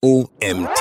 OMT.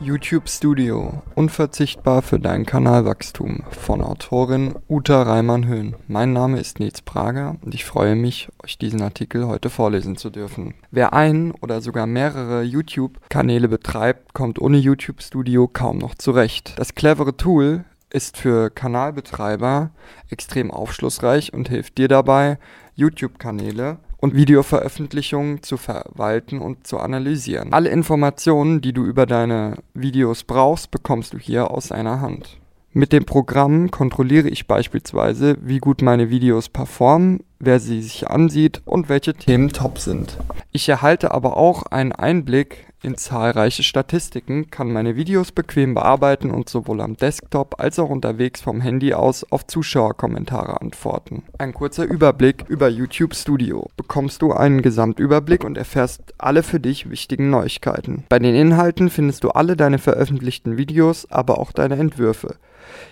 YouTube Studio. Unverzichtbar für dein Kanalwachstum. Von Autorin Uta Reimann-Höhn. Mein Name ist Nils Prager und ich freue mich, euch diesen Artikel heute vorlesen zu dürfen. Wer ein oder sogar mehrere YouTube-Kanäle betreibt, kommt ohne YouTube Studio kaum noch zurecht. Das clevere Tool ist für Kanalbetreiber extrem aufschlussreich und hilft dir dabei, YouTube-Kanäle und Videoveröffentlichungen zu verwalten und zu analysieren. Alle Informationen, die du über deine Videos brauchst, bekommst du hier aus einer Hand. Mit dem Programm kontrolliere ich beispielsweise, wie gut meine Videos performen, wer sie sich ansieht und welche Themen top sind. Ich erhalte aber auch einen Einblick in zahlreiche Statistiken, kann meine Videos bequem bearbeiten und sowohl am Desktop als auch unterwegs vom Handy aus auf Zuschauerkommentare antworten. Ein kurzer Überblick über YouTube Studio. Bekommst du einen Gesamtüberblick und erfährst alle für dich wichtigen Neuigkeiten. Bei den Inhalten findest du alle deine veröffentlichten Videos, aber auch deine Entwürfe.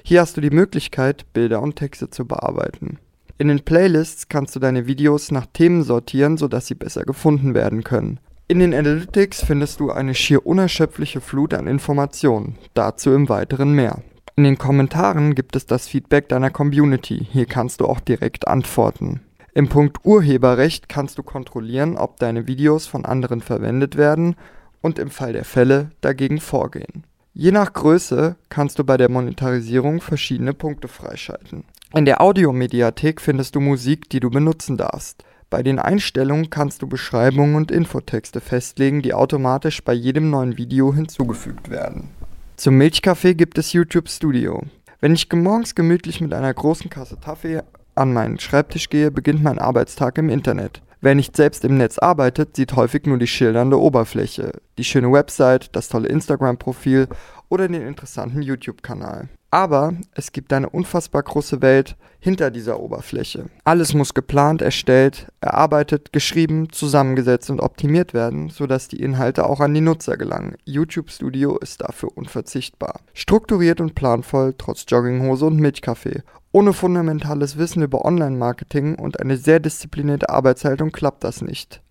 Hier hast du die Möglichkeit, Bilder und Texte zu bearbeiten. In den Playlists kannst du deine Videos nach Themen sortieren, sodass sie besser gefunden werden können. In den Analytics findest du eine schier unerschöpfliche Flut an Informationen, dazu im Weiteren mehr. In den Kommentaren gibt es das Feedback deiner Community, hier kannst du auch direkt antworten. Im Punkt Urheberrecht kannst du kontrollieren, ob deine Videos von anderen verwendet werden und im Fall der Fälle dagegen vorgehen. Je nach Größe kannst du bei der Monetarisierung verschiedene Punkte freischalten. In der Audiomediathek findest du Musik, die du benutzen darfst. Bei den Einstellungen kannst du Beschreibungen und Infotexte festlegen, die automatisch bei jedem neuen Video hinzugefügt werden. Zum Milchkaffee gibt es YouTube Studio. Wenn ich morgens gemütlich mit einer großen Kasse Kaffee an meinen Schreibtisch gehe, beginnt mein Arbeitstag im Internet. Wer nicht selbst im Netz arbeitet, sieht häufig nur die schildernde Oberfläche, die schöne Website, das tolle Instagram-Profil oder den interessanten YouTube-Kanal. Aber es gibt eine unfassbar große Welt hinter dieser Oberfläche. Alles muss geplant, erstellt, erarbeitet, geschrieben, zusammengesetzt und optimiert werden, sodass die Inhalte auch an die Nutzer gelangen. YouTube Studio ist dafür unverzichtbar. Strukturiert und planvoll, trotz Jogginghose und Milchkaffee. Ohne fundamentales Wissen über Online-Marketing und eine sehr disziplinierte Arbeitshaltung klappt das nicht.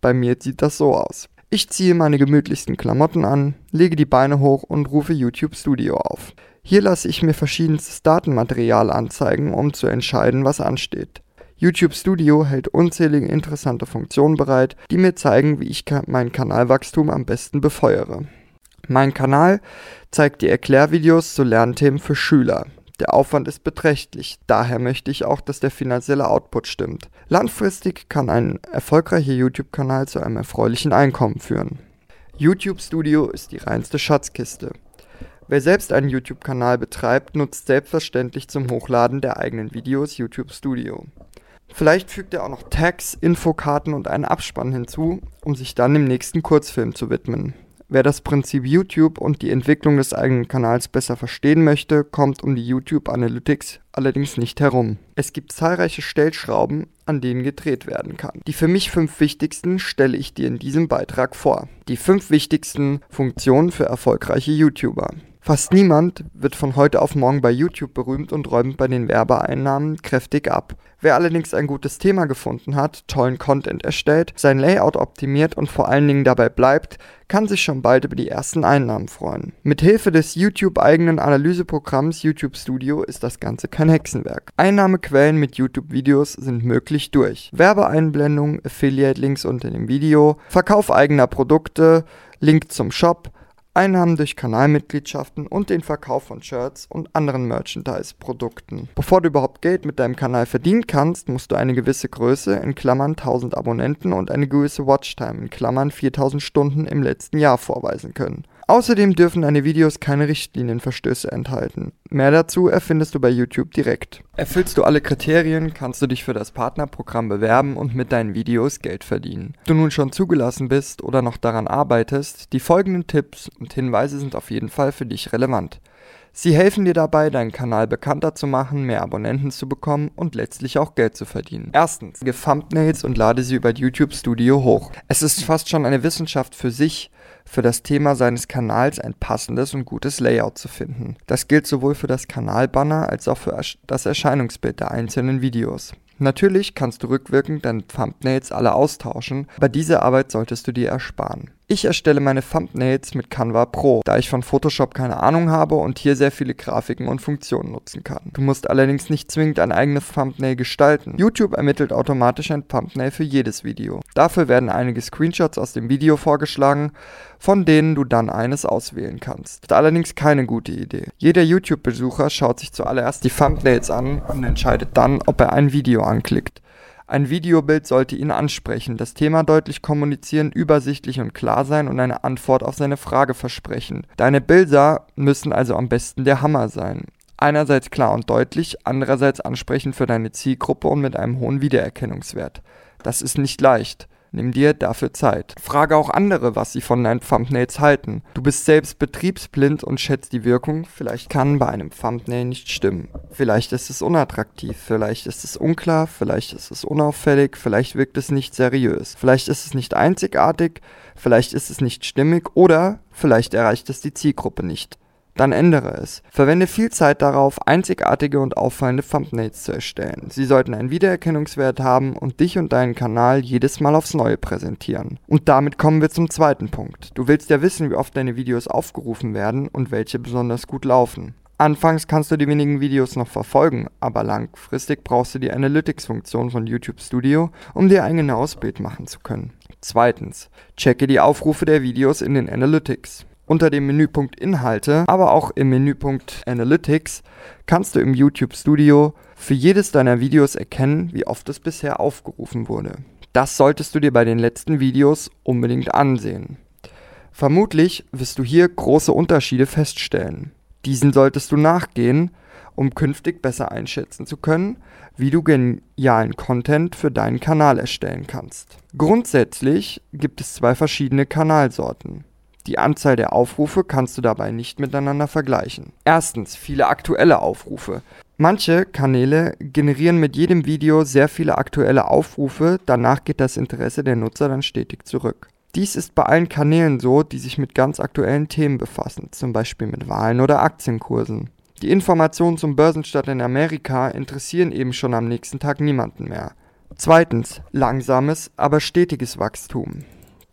Bei mir sieht das so aus. Ich ziehe meine gemütlichsten Klamotten an, lege die Beine hoch und rufe YouTube Studio auf. Hier lasse ich mir verschiedenstes Datenmaterial anzeigen, um zu entscheiden, was ansteht. YouTube Studio hält unzählige interessante Funktionen bereit, die mir zeigen, wie ich mein Kanalwachstum am besten befeuere. Mein Kanal zeigt die Erklärvideos zu Lernthemen für Schüler. Der Aufwand ist beträchtlich, daher möchte ich auch, dass der finanzielle Output stimmt. Langfristig kann ein erfolgreicher YouTube-Kanal zu einem erfreulichen Einkommen führen. YouTube Studio ist die reinste Schatzkiste. Wer selbst einen YouTube-Kanal betreibt, nutzt selbstverständlich zum Hochladen der eigenen Videos YouTube Studio. Vielleicht fügt er auch noch Tags, Infokarten und einen Abspann hinzu, um sich dann dem nächsten Kurzfilm zu widmen. Wer das Prinzip YouTube und die Entwicklung des eigenen Kanals besser verstehen möchte, kommt um die YouTube Analytics allerdings nicht herum. Es gibt zahlreiche Stellschrauben, an denen gedreht werden kann. Die für mich fünf wichtigsten stelle ich dir in diesem Beitrag vor. Die fünf wichtigsten Funktionen für erfolgreiche YouTuber. Fast niemand wird von heute auf morgen bei YouTube berühmt und räumt bei den Werbeeinnahmen kräftig ab. Wer allerdings ein gutes Thema gefunden hat, tollen Content erstellt, sein Layout optimiert und vor allen Dingen dabei bleibt, kann sich schon bald über die ersten Einnahmen freuen. Mit Hilfe des YouTube-eigenen Analyseprogramms YouTube Studio ist das Ganze kein Hexenwerk. Einnahmequellen mit YouTube-Videos sind möglich durch Werbeeinblendungen, Affiliate-Links unter dem Video, Verkauf eigener Produkte, Link zum Shop, Einnahmen durch Kanalmitgliedschaften und den Verkauf von Shirts und anderen Merchandise-Produkten. Bevor du überhaupt Geld mit deinem Kanal verdienen kannst, musst du eine gewisse Größe in Klammern 1000 Abonnenten und eine gewisse Watchtime in Klammern 4000 Stunden im letzten Jahr vorweisen können. Außerdem dürfen deine Videos keine Richtlinienverstöße enthalten. Mehr dazu erfindest du bei YouTube direkt. Erfüllst du alle Kriterien, kannst du dich für das Partnerprogramm bewerben und mit deinen Videos Geld verdienen. Du nun schon zugelassen bist oder noch daran arbeitest, die folgenden Tipps und Hinweise sind auf jeden Fall für dich relevant. Sie helfen dir dabei, deinen Kanal bekannter zu machen, mehr Abonnenten zu bekommen und letztlich auch Geld zu verdienen. Erstens, gib Thumbnails und lade sie über YouTube Studio hoch. Es ist fast schon eine Wissenschaft für sich, für das Thema seines Kanals ein passendes und gutes Layout zu finden. Das gilt sowohl für das Kanalbanner als auch für das Erscheinungsbild der einzelnen Videos. Natürlich kannst du rückwirkend deine Thumbnails alle austauschen, aber diese Arbeit solltest du dir ersparen. Ich erstelle meine Thumbnails mit Canva Pro, da ich von Photoshop keine Ahnung habe und hier sehr viele Grafiken und Funktionen nutzen kann. Du musst allerdings nicht zwingend ein eigenes Thumbnail gestalten. YouTube ermittelt automatisch ein Thumbnail für jedes Video. Dafür werden einige Screenshots aus dem Video vorgeschlagen, von denen du dann eines auswählen kannst. Ist allerdings keine gute Idee. Jeder YouTube-Besucher schaut sich zuallererst die Thumbnails an und entscheidet dann, ob er ein Video anklickt. Ein Videobild sollte ihn ansprechen, das Thema deutlich kommunizieren, übersichtlich und klar sein und eine Antwort auf seine Frage versprechen. Deine Bilder müssen also am besten der Hammer sein. Einerseits klar und deutlich, andererseits ansprechend für deine Zielgruppe und mit einem hohen Wiedererkennungswert. Das ist nicht leicht. Nimm dir dafür Zeit. Frage auch andere, was sie von deinen Thumbnails halten. Du bist selbst betriebsblind und schätzt die Wirkung. Vielleicht kann bei einem Thumbnail nicht stimmen. Vielleicht ist es unattraktiv, vielleicht ist es unklar, vielleicht ist es unauffällig, vielleicht wirkt es nicht seriös. Vielleicht ist es nicht einzigartig, vielleicht ist es nicht stimmig oder vielleicht erreicht es die Zielgruppe nicht dann ändere es. Verwende viel Zeit darauf, einzigartige und auffallende Thumbnails zu erstellen. Sie sollten einen Wiedererkennungswert haben und dich und deinen Kanal jedes Mal aufs Neue präsentieren. Und damit kommen wir zum zweiten Punkt. Du willst ja wissen, wie oft deine Videos aufgerufen werden und welche besonders gut laufen. Anfangs kannst du die wenigen Videos noch verfolgen, aber langfristig brauchst du die Analytics-Funktion von YouTube Studio, um dir ein genaues Bild machen zu können. Zweitens, checke die Aufrufe der Videos in den Analytics. Unter dem Menüpunkt Inhalte, aber auch im Menüpunkt Analytics kannst du im YouTube Studio für jedes deiner Videos erkennen, wie oft es bisher aufgerufen wurde. Das solltest du dir bei den letzten Videos unbedingt ansehen. Vermutlich wirst du hier große Unterschiede feststellen. Diesen solltest du nachgehen, um künftig besser einschätzen zu können, wie du genialen Content für deinen Kanal erstellen kannst. Grundsätzlich gibt es zwei verschiedene Kanalsorten. Die Anzahl der Aufrufe kannst du dabei nicht miteinander vergleichen. Erstens, viele aktuelle Aufrufe. Manche Kanäle generieren mit jedem Video sehr viele aktuelle Aufrufe, danach geht das Interesse der Nutzer dann stetig zurück. Dies ist bei allen Kanälen so, die sich mit ganz aktuellen Themen befassen, zum Beispiel mit Wahlen oder Aktienkursen. Die Informationen zum Börsenstart in Amerika interessieren eben schon am nächsten Tag niemanden mehr. Zweitens, langsames, aber stetiges Wachstum.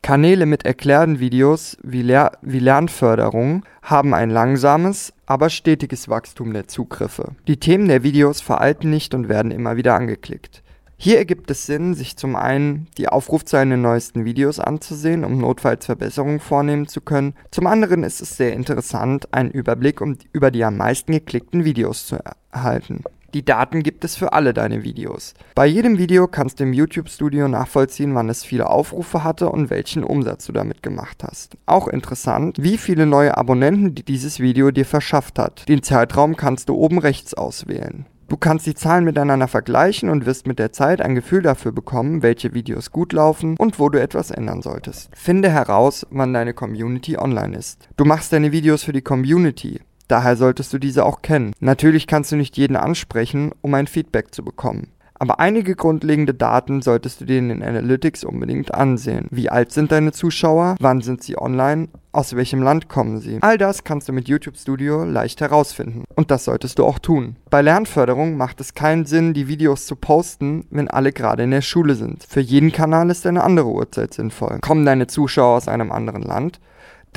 Kanäle mit erklärten Videos wie, Lehr wie Lernförderung haben ein langsames, aber stetiges Wachstum der Zugriffe. Die Themen der Videos veralten nicht und werden immer wieder angeklickt. Hier ergibt es Sinn, sich zum einen die Aufrufzahlen der neuesten Videos anzusehen, um notfalls Verbesserungen vornehmen zu können. Zum anderen ist es sehr interessant, einen Überblick über die am meisten geklickten Videos zu erhalten. Die Daten gibt es für alle deine Videos. Bei jedem Video kannst du im YouTube Studio nachvollziehen, wann es viele Aufrufe hatte und welchen Umsatz du damit gemacht hast. Auch interessant, wie viele neue Abonnenten dieses Video dir verschafft hat. Den Zeitraum kannst du oben rechts auswählen. Du kannst die Zahlen miteinander vergleichen und wirst mit der Zeit ein Gefühl dafür bekommen, welche Videos gut laufen und wo du etwas ändern solltest. Finde heraus, wann deine Community online ist. Du machst deine Videos für die Community. Daher solltest du diese auch kennen. Natürlich kannst du nicht jeden ansprechen, um ein Feedback zu bekommen. Aber einige grundlegende Daten solltest du dir in den Analytics unbedingt ansehen. Wie alt sind deine Zuschauer? Wann sind sie online? Aus welchem Land kommen sie? All das kannst du mit YouTube Studio leicht herausfinden. Und das solltest du auch tun. Bei Lernförderung macht es keinen Sinn, die Videos zu posten, wenn alle gerade in der Schule sind. Für jeden Kanal ist eine andere Uhrzeit sinnvoll. Kommen deine Zuschauer aus einem anderen Land?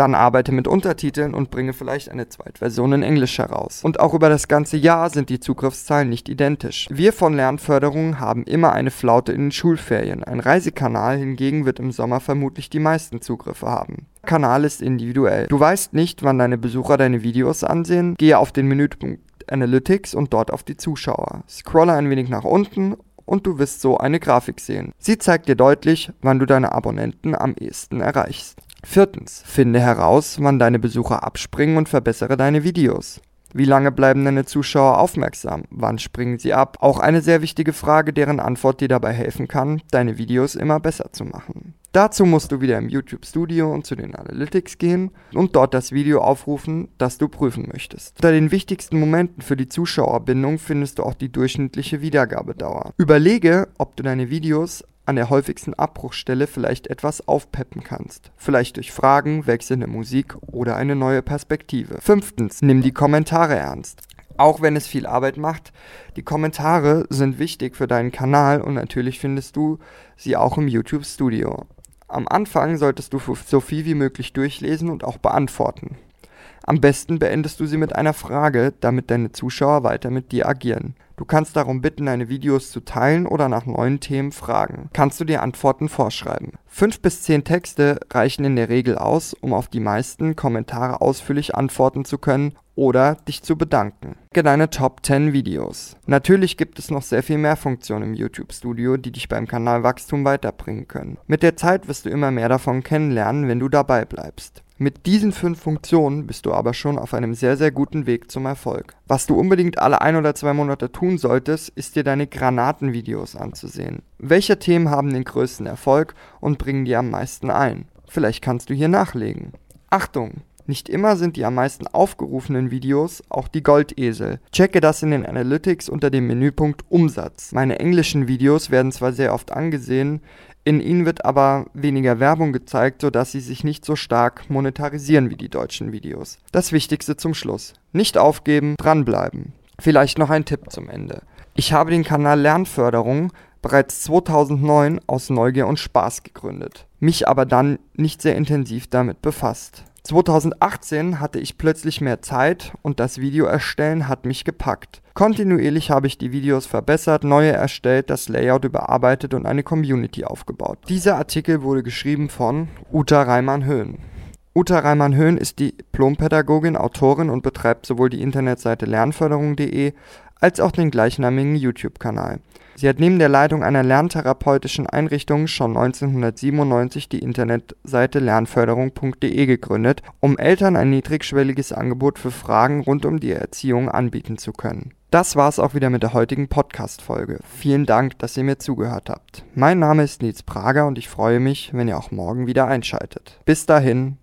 Dann arbeite mit Untertiteln und bringe vielleicht eine Zweitversion in Englisch heraus. Und auch über das ganze Jahr sind die Zugriffszahlen nicht identisch. Wir von Lernförderung haben immer eine Flaute in den Schulferien. Ein Reisekanal hingegen wird im Sommer vermutlich die meisten Zugriffe haben. Kanal ist individuell. Du weißt nicht, wann deine Besucher deine Videos ansehen. Gehe auf den Menüpunkt Analytics und dort auf die Zuschauer. Scrolle ein wenig nach unten und du wirst so eine Grafik sehen. Sie zeigt dir deutlich, wann du deine Abonnenten am ehesten erreichst. Viertens, finde heraus, wann deine Besucher abspringen und verbessere deine Videos. Wie lange bleiben deine Zuschauer aufmerksam? Wann springen sie ab? Auch eine sehr wichtige Frage, deren Antwort dir dabei helfen kann, deine Videos immer besser zu machen. Dazu musst du wieder im YouTube Studio und zu den Analytics gehen und dort das Video aufrufen, das du prüfen möchtest. Unter den wichtigsten Momenten für die Zuschauerbindung findest du auch die durchschnittliche Wiedergabedauer. Überlege, ob du deine Videos an der häufigsten Abbruchstelle vielleicht etwas aufpeppen kannst. Vielleicht durch Fragen, wechselnde Musik oder eine neue Perspektive. Fünftens, nimm die Kommentare ernst. Auch wenn es viel Arbeit macht, die Kommentare sind wichtig für deinen Kanal und natürlich findest du sie auch im YouTube Studio. Am Anfang solltest du so viel wie möglich durchlesen und auch beantworten. Am besten beendest du sie mit einer Frage, damit deine Zuschauer weiter mit dir agieren. Du kannst darum bitten, deine Videos zu teilen oder nach neuen Themen fragen. Kannst du dir Antworten vorschreiben. Fünf bis zehn Texte reichen in der Regel aus, um auf die meisten Kommentare ausführlich antworten zu können oder dich zu bedanken. Deine Top 10 Videos. Natürlich gibt es noch sehr viel mehr Funktionen im YouTube Studio, die dich beim Kanalwachstum weiterbringen können. Mit der Zeit wirst du immer mehr davon kennenlernen, wenn du dabei bleibst. Mit diesen fünf Funktionen bist du aber schon auf einem sehr, sehr guten Weg zum Erfolg. Was du unbedingt alle ein oder zwei Monate tun solltest, ist dir deine Granatenvideos anzusehen. Welche Themen haben den größten Erfolg und bringen dir am meisten ein? Vielleicht kannst du hier nachlegen. Achtung! Nicht immer sind die am meisten aufgerufenen Videos auch die Goldesel. Checke das in den Analytics unter dem Menüpunkt Umsatz. Meine englischen Videos werden zwar sehr oft angesehen, in ihnen wird aber weniger Werbung gezeigt, sodass sie sich nicht so stark monetarisieren wie die deutschen Videos. Das Wichtigste zum Schluss. Nicht aufgeben, dranbleiben. Vielleicht noch ein Tipp zum Ende. Ich habe den Kanal Lernförderung bereits 2009 aus Neugier und Spaß gegründet, mich aber dann nicht sehr intensiv damit befasst. 2018 hatte ich plötzlich mehr Zeit und das Video erstellen hat mich gepackt. Kontinuierlich habe ich die Videos verbessert, neue erstellt, das Layout überarbeitet und eine Community aufgebaut. Dieser Artikel wurde geschrieben von Uta Reimann-Höhn. Uta Reimann-Höhn ist Diplompädagogin, Autorin und betreibt sowohl die Internetseite lernförderung.de als auch den gleichnamigen YouTube-Kanal. Sie hat neben der Leitung einer lerntherapeutischen Einrichtung schon 1997 die Internetseite lernförderung.de gegründet, um Eltern ein niedrigschwelliges Angebot für Fragen rund um die Erziehung anbieten zu können. Das war's auch wieder mit der heutigen Podcast-Folge. Vielen Dank, dass ihr mir zugehört habt. Mein Name ist Nils Prager und ich freue mich, wenn ihr auch morgen wieder einschaltet. Bis dahin,